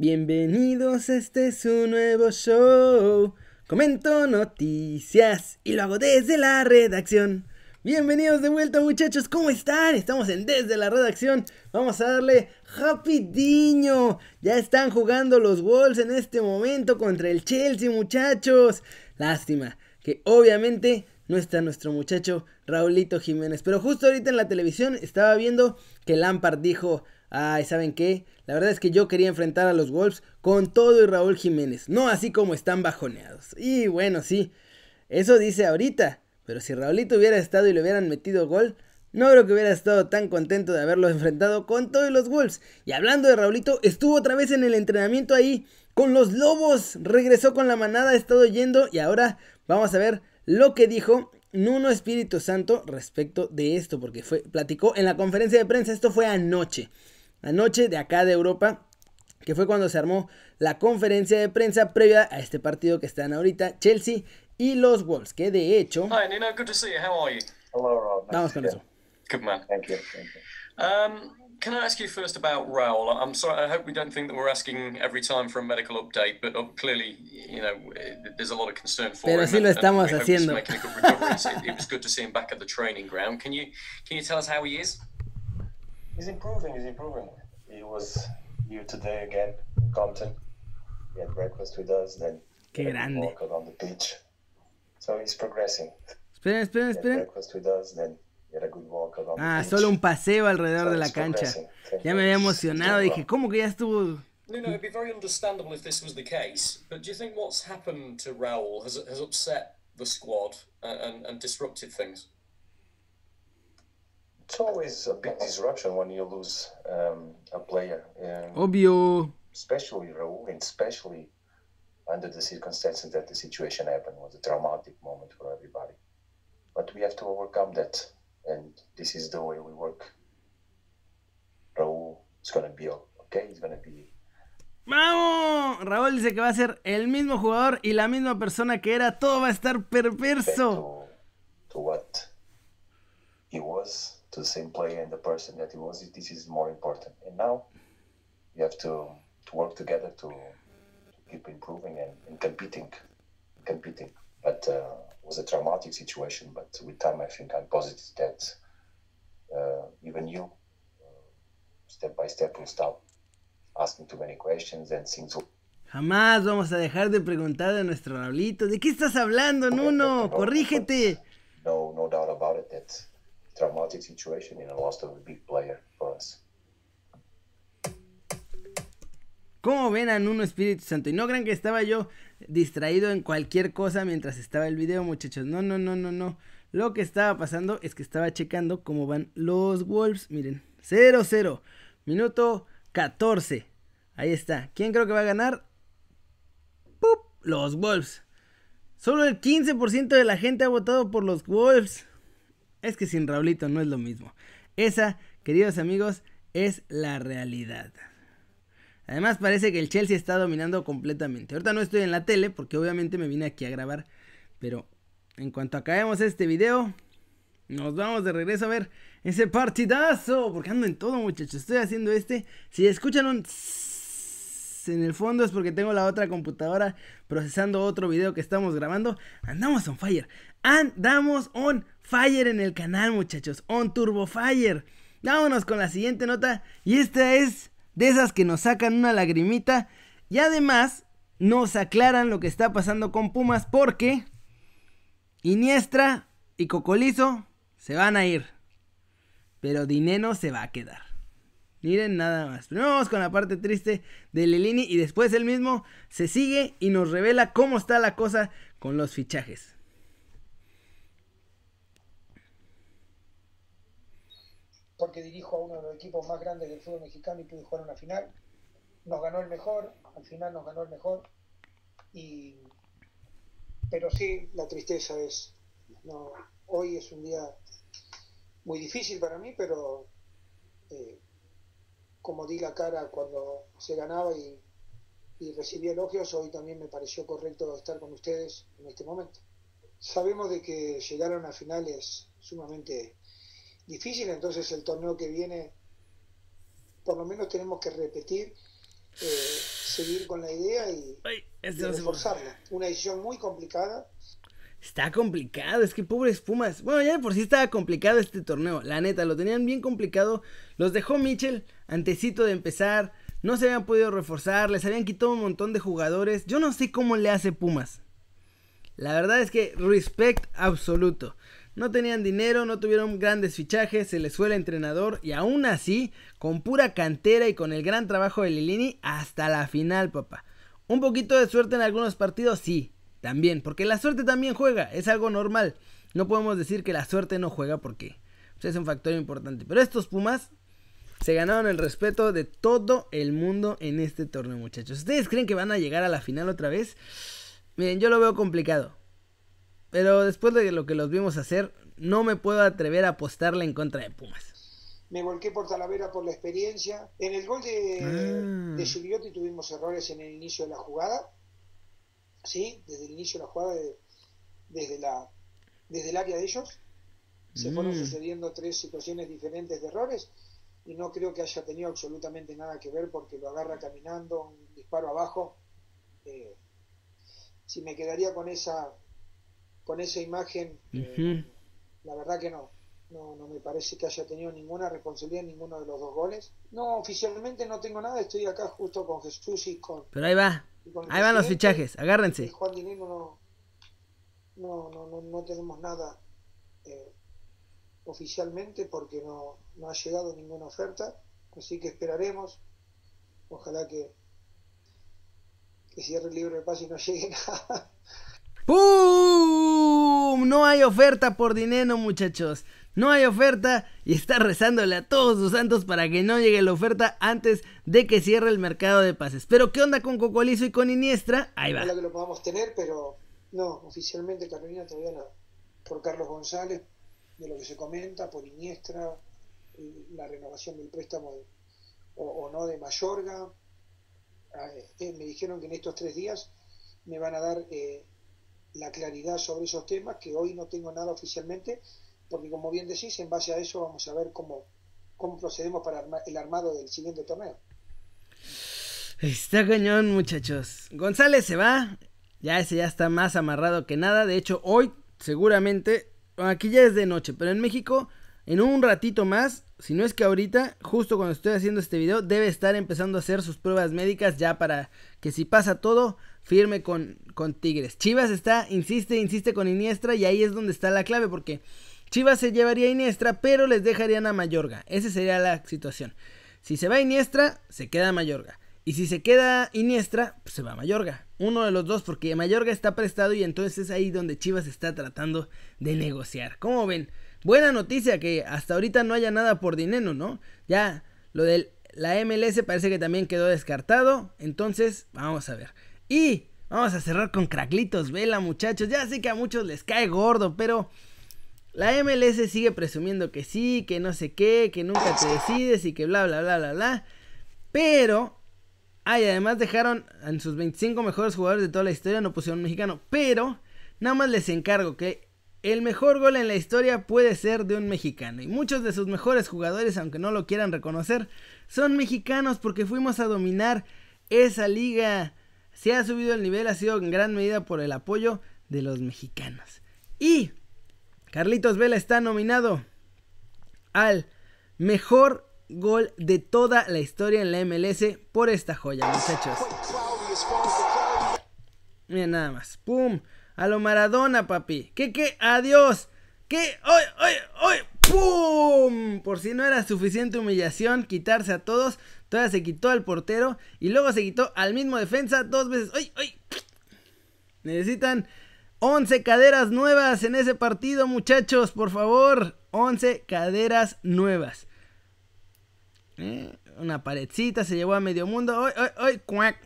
Bienvenidos, este es un nuevo show. Comento noticias y lo hago desde la redacción. Bienvenidos de vuelta muchachos, ¿cómo están? Estamos en Desde la Redacción. Vamos a darle rapidiño. Ya están jugando los Wolves en este momento contra el Chelsea muchachos. Lástima que obviamente no está nuestro muchacho Raulito Jiménez. Pero justo ahorita en la televisión estaba viendo que Lampard dijo, ay, ¿saben qué? La verdad es que yo quería enfrentar a los Wolves con todo y Raúl Jiménez, no así como están bajoneados. Y bueno, sí, eso dice ahorita, pero si Raulito hubiera estado y le hubieran metido gol, no creo que hubiera estado tan contento de haberlo enfrentado con todos los Wolves. Y hablando de Raulito, estuvo otra vez en el entrenamiento ahí con los Lobos. Regresó con la manada, ha estado yendo y ahora vamos a ver lo que dijo Nuno Espíritu Santo respecto de esto, porque fue, platicó en la conferencia de prensa, esto fue anoche anoche de acá de Europa, que fue cuando se armó la conferencia de prensa previa a este partido que están ahorita Chelsea y los Wolves, que de hecho... Hi Nino, good to see you. How are you? Hello, Rob. Vamos con eso. Good man. Thank you. Thank you. Um, can I ask you first about Raul? I'm sorry, I hope we don't think that we're asking every time for a medical update, but uh, clearly, you know, there's a lot of concern for Pero him. sí lo estamos haciendo. Making a good recovery. it, it was good to see him back at the training ground. Can you can you tell us how he is? He's improving. He's improving. He was here today again in Compton. He had breakfast with us. Then Qué grande. walk on the beach. So he's progressing. Esperen, esperen, esperen. breakfast with us. Then he had a good walk along ah, solo un paseo alrededor de la cancha. Ya me había emocionado. Dije, ¿cómo que ya estuvo? No, no, it'd be very understandable if this was the case. But do you think what's happened to Raul has has upset the squad and, and, and disrupted things? It's always a big disruption when you lose um, a player. Um, Obvio. Especially Raul, and especially under the circumstances that the situation happened was a traumatic moment for everybody. But we have to overcome that, and this is the way we work. Raúl is going to be okay. He's going to be. ¡Vamos! Raúl dice que va a ser el mismo jugador y la misma persona que era. Todo va a estar perverso. To, to what he was to the same player and the person that he was, this is more important. And now you have to, to work together to, to keep improving and, and competing, competing. But uh, it was a traumatic situation. But with time, I think I'm positive that uh, even you, uh, step by step, will stop asking too many questions and things will Jamás vamos a dejar de preguntar a nuestro Raulito, ¿de qué estás hablando, Nuno? Corrígete. No, no doubt about it. That traumatic situation and a loss of a big player for us. ¿Cómo ven a Nuno Espíritu Santo? Y no crean que estaba yo distraído en cualquier cosa mientras estaba el video, muchachos. No, no, no, no, no. Lo que estaba pasando es que estaba checando cómo van los Wolves. Miren, 0-0. Minuto 14. Ahí está. ¿Quién creo que va a ganar? Los Wolves. Solo el 15% de la gente ha votado por los Wolves. Es que sin Raulito no es lo mismo. Esa, queridos amigos, es la realidad. Además parece que el Chelsea está dominando completamente. Ahorita no estoy en la tele porque obviamente me vine aquí a grabar. Pero en cuanto acabemos este video, nos vamos de regreso a ver ese partidazo. Porque ando en todo muchachos. Estoy haciendo este. Si escuchan un... En el fondo es porque tengo la otra computadora procesando otro video que estamos grabando. Andamos on fire. Andamos on fire en el canal, muchachos. On Turbo Fire. Vámonos con la siguiente nota. Y esta es de esas que nos sacan una lagrimita. Y además nos aclaran lo que está pasando con Pumas porque Iniestra y Cocolizo se van a ir. Pero Dineno se va a quedar. Miren nada más. Primero vamos con la parte triste de Lelini y después él mismo se sigue y nos revela cómo está la cosa con los fichajes. Porque dirijo a uno de los equipos más grandes del fútbol mexicano y pude jugar una final. Nos ganó el mejor, al final nos ganó el mejor. Y, pero sí, la tristeza es, no, hoy es un día muy difícil para mí, pero eh, como di la cara cuando se ganaba y, y recibí elogios, hoy también me pareció correcto estar con ustedes en este momento. Sabemos de que llegar a una final es sumamente difícil, entonces el torneo que viene por lo menos tenemos que repetir, eh, seguir con la idea y, este reforzarla. Una decisión muy complicada. Está complicado, es que pobres Pumas. Bueno, ya de por sí estaba complicado este torneo. La neta, lo tenían bien complicado. Los dejó Mitchell antecito de empezar. No se habían podido reforzar, les habían quitado un montón de jugadores. Yo no sé cómo le hace Pumas. La verdad es que respect absoluto. No tenían dinero, no tuvieron grandes fichajes, se les fue el entrenador y aún así, con pura cantera y con el gran trabajo de Lilini, hasta la final, papá. Un poquito de suerte en algunos partidos, sí, también, porque la suerte también juega, es algo normal. No podemos decir que la suerte no juega porque pues, es un factor importante. Pero estos Pumas se ganaron el respeto de todo el mundo en este torneo, muchachos. ¿Ustedes creen que van a llegar a la final otra vez? Miren, yo lo veo complicado. Pero después de lo que los vimos hacer, no me puedo atrever a apostarle en contra de Pumas. Me volqué por Talavera por la experiencia. En el gol de, ah. de Giuliotti tuvimos errores en el inicio de la jugada. Sí, desde el inicio de la jugada, desde, la, desde el área de ellos. Se fueron mm. sucediendo tres situaciones diferentes de errores y no creo que haya tenido absolutamente nada que ver porque lo agarra caminando, un disparo abajo. Eh, si me quedaría con esa con esa imagen, eh, la verdad que no. no. No me parece que haya tenido ninguna responsabilidad en ninguno de los dos goles. No, oficialmente no tengo nada, estoy acá justo con Jesús y con... Pero ahí va, ahí van los fichajes, agárrense. Juan Dinero no, no, no, no, tenemos nada eh, oficialmente porque no, no ha llegado ninguna oferta, así que esperaremos. Ojalá que, que cierre el libro de paz y no llegue nada. ¡Pum! No hay oferta por dinero, muchachos. No hay oferta y está rezándole a todos sus santos para que no llegue la oferta antes de que cierre el mercado de pases. Pero ¿qué onda con Cocolizo y con Iniestra? Ahí va. Ojalá que lo podamos tener, pero no, oficialmente Carolina todavía no. Por Carlos González, de lo que se comenta, por Iniestra, la renovación del préstamo o, no de Mayorga. Ah, eh, me dijeron que en estos tres días me van a dar eh, la claridad sobre esos temas, que hoy no tengo nada oficialmente, porque como bien decís, en base a eso vamos a ver cómo, cómo procedemos para el armado del siguiente torneo. Está cañón, muchachos. González se va. Ya ese ya está más amarrado que nada. De hecho, hoy seguramente, aquí ya es de noche, pero en México, en un ratito más, si no es que ahorita, justo cuando estoy haciendo este video, debe estar empezando a hacer sus pruebas médicas ya para que si pasa todo, firme con, con Tigres. Chivas está, insiste, insiste con Iniestra y ahí es donde está la clave porque Chivas se llevaría a Iniestra pero les dejarían a Mayorga. Esa sería la situación. Si se va Iniestra, se queda Mayorga. Y si se queda Iniestra, pues se va Mayorga. Uno de los dos porque Mayorga está prestado y entonces es ahí donde Chivas está tratando de negociar. ¿Cómo ven? Buena noticia que hasta ahorita no haya nada por dinero, ¿no? Ya lo de la MLS parece que también quedó descartado. Entonces, vamos a ver. Y vamos a cerrar con Craclitos Vela, muchachos. Ya sé que a muchos les cae gordo, pero la MLS sigue presumiendo que sí, que no sé qué, que nunca te decides y que bla, bla, bla, bla, bla. Pero, ay, además dejaron en sus 25 mejores jugadores de toda la historia, no pusieron mexicano. Pero, nada más les encargo que el mejor gol en la historia puede ser de un mexicano. Y muchos de sus mejores jugadores, aunque no lo quieran reconocer, son mexicanos porque fuimos a dominar esa liga se ha subido el nivel ha sido en gran medida por el apoyo de los mexicanos. Y Carlitos Vela está nominado al mejor gol de toda la historia en la MLS por esta joya, muchachos. Miren nada más. ¡Pum! A lo Maradona, papi. ¿Qué, qué? ¡Adiós! ¿Qué? ¡Ay, ay, ay! ¡Pum! Por si no era suficiente humillación quitarse a todos, todavía se quitó al portero y luego se quitó al mismo defensa dos veces. ¡Ay, ay! Necesitan 11 caderas nuevas en ese partido, muchachos, por favor. 11 caderas nuevas. Eh, una paredcita se llevó a medio mundo. ¡Ay, ay, ay! ¡Cuac!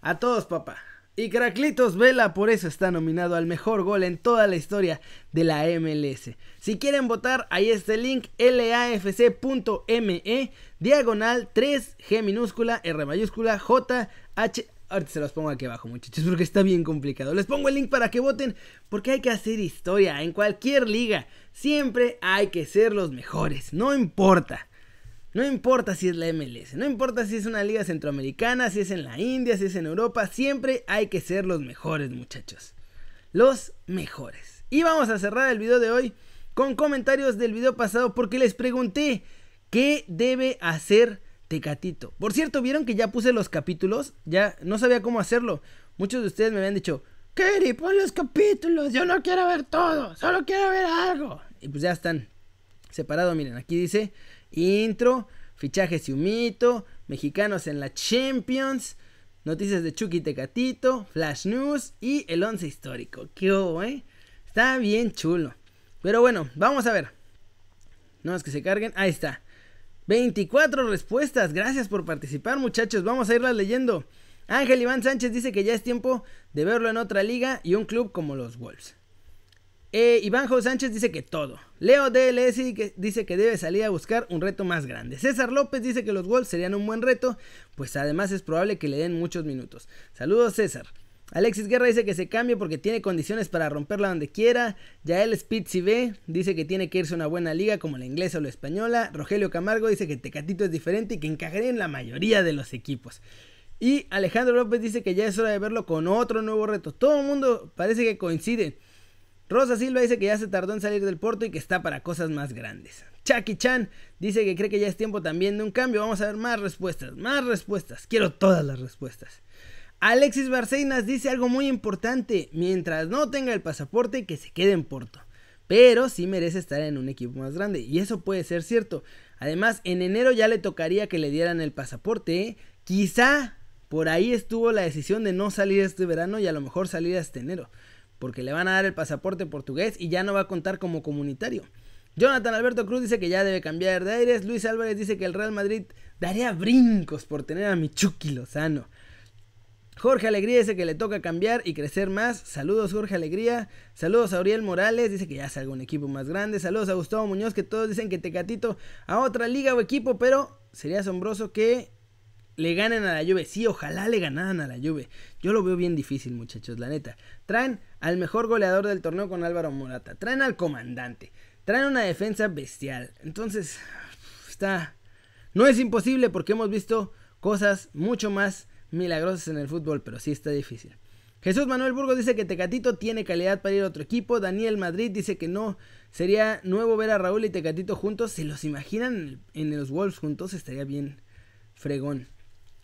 A todos, papá. Y Caraclitos Vela por eso está nominado al mejor gol en toda la historia de la MLS. Si quieren votar, ahí está el link lafc.me diagonal 3G minúscula R mayúscula J H Ahorita se los pongo aquí abajo, muchachos, porque está bien complicado. Les pongo el link para que voten, porque hay que hacer historia en cualquier liga. Siempre hay que ser los mejores, no importa. No importa si es la MLS, no importa si es una liga centroamericana, si es en la India, si es en Europa, siempre hay que ser los mejores muchachos. Los mejores. Y vamos a cerrar el video de hoy con comentarios del video pasado porque les pregunté qué debe hacer Tecatito. Por cierto, vieron que ya puse los capítulos, ya no sabía cómo hacerlo. Muchos de ustedes me habían dicho, Kerry, pon los capítulos, yo no quiero ver todo, solo quiero ver algo. Y pues ya están separados, miren, aquí dice intro, fichajes y mexicanos en la Champions, noticias de Chucky Tecatito, Flash News y el once histórico. ¿Qué hubo, eh? Está bien chulo. Pero bueno, vamos a ver. No es que se carguen, ahí está. 24 respuestas, gracias por participar muchachos, vamos a irlas leyendo. Ángel Iván Sánchez dice que ya es tiempo de verlo en otra liga y un club como los Wolves. Eh, Iván Jo Sánchez dice que todo. Leo DLS dice que debe salir a buscar un reto más grande. César López dice que los Wolves serían un buen reto, pues además es probable que le den muchos minutos. Saludos César. Alexis Guerra dice que se cambie porque tiene condiciones para romperla donde quiera. Yael Spitzy B dice que tiene que irse a una buena liga como la inglesa o la española. Rogelio Camargo dice que Tecatito es diferente y que encajaría en la mayoría de los equipos. Y Alejandro López dice que ya es hora de verlo con otro nuevo reto. Todo el mundo parece que coincide. Rosa Silva dice que ya se tardó en salir del porto y que está para cosas más grandes. Chucky Chan dice que cree que ya es tiempo también de un cambio. Vamos a ver más respuestas, más respuestas. Quiero todas las respuestas. Alexis Barceinas dice algo muy importante. Mientras no tenga el pasaporte, que se quede en Porto. Pero sí merece estar en un equipo más grande. Y eso puede ser cierto. Además, en enero ya le tocaría que le dieran el pasaporte. ¿eh? Quizá por ahí estuvo la decisión de no salir este verano y a lo mejor salir este enero. Porque le van a dar el pasaporte portugués y ya no va a contar como comunitario. Jonathan Alberto Cruz dice que ya debe cambiar de aires. Luis Álvarez dice que el Real Madrid daría brincos por tener a Michuki Lozano. Jorge Alegría dice que le toca cambiar y crecer más. Saludos Jorge Alegría. Saludos a Uriel Morales, dice que ya salga un equipo más grande. Saludos a Gustavo Muñoz, que todos dicen que Tecatito a otra liga o equipo, pero sería asombroso que le ganen a la Juve. Sí, ojalá le ganaran a la Juve. Yo lo veo bien difícil, muchachos, la neta. Traen al mejor goleador del torneo con Álvaro Morata. Traen al comandante. Traen una defensa bestial. Entonces, está... No es imposible porque hemos visto cosas mucho más milagrosas en el fútbol, pero sí está difícil. Jesús Manuel Burgos dice que Tecatito tiene calidad para ir a otro equipo. Daniel Madrid dice que no. Sería nuevo ver a Raúl y Tecatito juntos. ¿Se los imaginan en los Wolves juntos? Estaría bien fregón.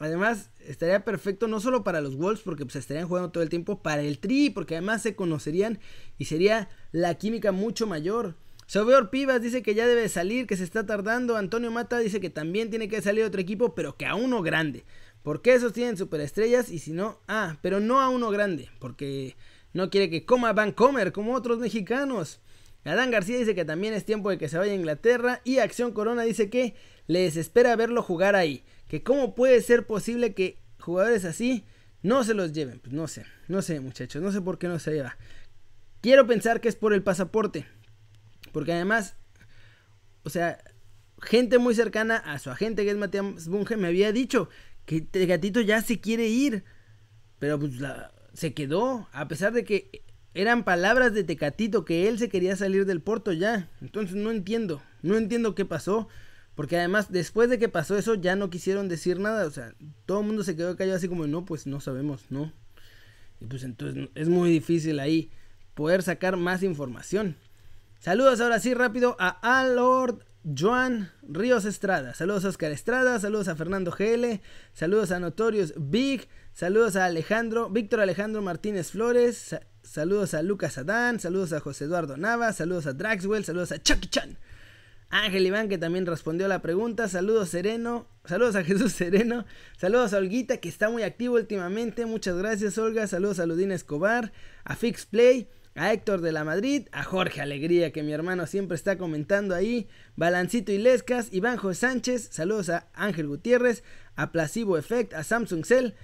Además, estaría perfecto no solo para los Wolves, porque pues estarían jugando todo el tiempo, para el Tri, porque además se conocerían y sería la química mucho mayor. Sobeor Pivas dice que ya debe salir, que se está tardando. Antonio Mata dice que también tiene que salir otro equipo, pero que a uno grande. Porque esos tienen superestrellas y si no, ah, pero no a uno grande, porque no quiere que coma Vancomer como otros mexicanos. Adán García dice que también es tiempo de que se vaya a Inglaterra y Acción Corona dice que les espera verlo jugar ahí, que cómo puede ser posible que jugadores así no se los lleven, pues no sé, no sé muchachos, no sé por qué no se lleva. Quiero pensar que es por el pasaporte, porque además, o sea, gente muy cercana a su agente que es Matías Bunge me había dicho que el gatito ya se quiere ir. Pero pues se quedó, a pesar de que eran palabras de Tecatito que él se quería salir del Porto ya. Entonces no entiendo, no entiendo qué pasó. Porque además, después de que pasó eso, ya no quisieron decir nada. O sea, todo el mundo se quedó callado así como, no, pues no sabemos, no. Y pues entonces es muy difícil ahí poder sacar más información. Saludos ahora sí rápido a Alord Joan Ríos Estrada, saludos a Oscar Estrada, saludos a Fernando GL, saludos a Notorious Big, saludos a Alejandro, Víctor Alejandro Martínez Flores, saludos a Lucas Adán, saludos a José Eduardo Nava, saludos a Draxwell, saludos a Chucky Chan. Ángel Iván que también respondió la pregunta, saludos Sereno, saludos a Jesús Sereno, saludos a Olguita que está muy activo últimamente, muchas gracias Olga, saludos a Ludina Escobar, a Fix Play, a Héctor de la Madrid, a Jorge Alegría, que mi hermano siempre está comentando ahí, Balancito Ilescas, Iván José Sánchez, saludos a Ángel Gutiérrez, a Placebo Effect, a Samsung Cell,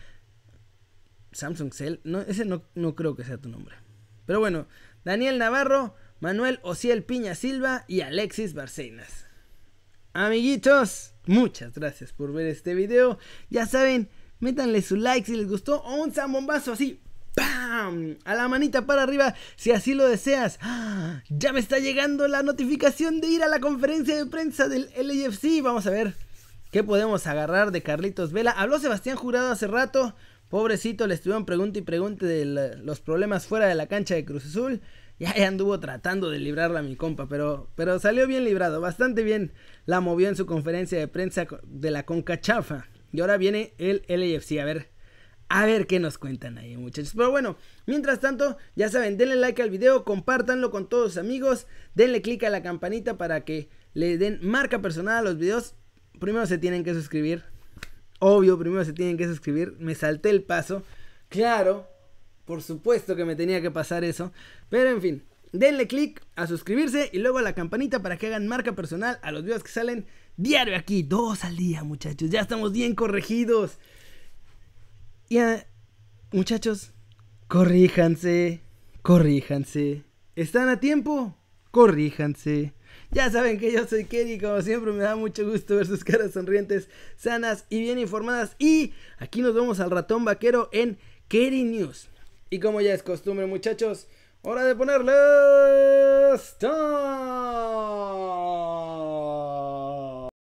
Samsung Cell, no, ese no, no creo que sea tu nombre. Pero bueno, Daniel Navarro, Manuel Ociel Piña Silva y Alexis Barcenas. Amiguitos, muchas gracias por ver este video. Ya saben, métanle su like si les gustó o un zambombazo así ¡Pam! A la manita para arriba si así lo deseas. ¡Ah! Ya me está llegando la notificación de ir a la conferencia de prensa del LAFC. Vamos a ver ¿Qué podemos agarrar de Carlitos Vela? Habló Sebastián Jurado hace rato. Pobrecito, le estuvieron pregunta y pregunte de los problemas fuera de la cancha de Cruz Azul. Ya, anduvo tratando de librarla mi compa, pero, pero salió bien librado, bastante bien. La movió en su conferencia de prensa de la Conca Chafa. Y ahora viene el LAFC. A ver, a ver qué nos cuentan ahí, muchachos. Pero bueno, mientras tanto, ya saben, denle like al video, compártanlo con todos sus amigos, denle click a la campanita para que le den marca personal a los videos. Primero se tienen que suscribir. Obvio, primero se tienen que suscribir. Me salté el paso. Claro, por supuesto que me tenía que pasar eso. Pero en fin, denle click a suscribirse y luego a la campanita para que hagan marca personal a los videos que salen diario aquí. Dos al día, muchachos. Ya estamos bien corregidos. Ya, muchachos, corríjanse, corríjanse. ¿Están a tiempo? Corríjanse. Ya saben que yo soy Kerry, como siempre me da mucho gusto ver sus caras sonrientes, sanas y bien informadas. Y aquí nos vemos al ratón vaquero en Kerry News. Y como ya es costumbre, muchachos, hora de ponerle stop.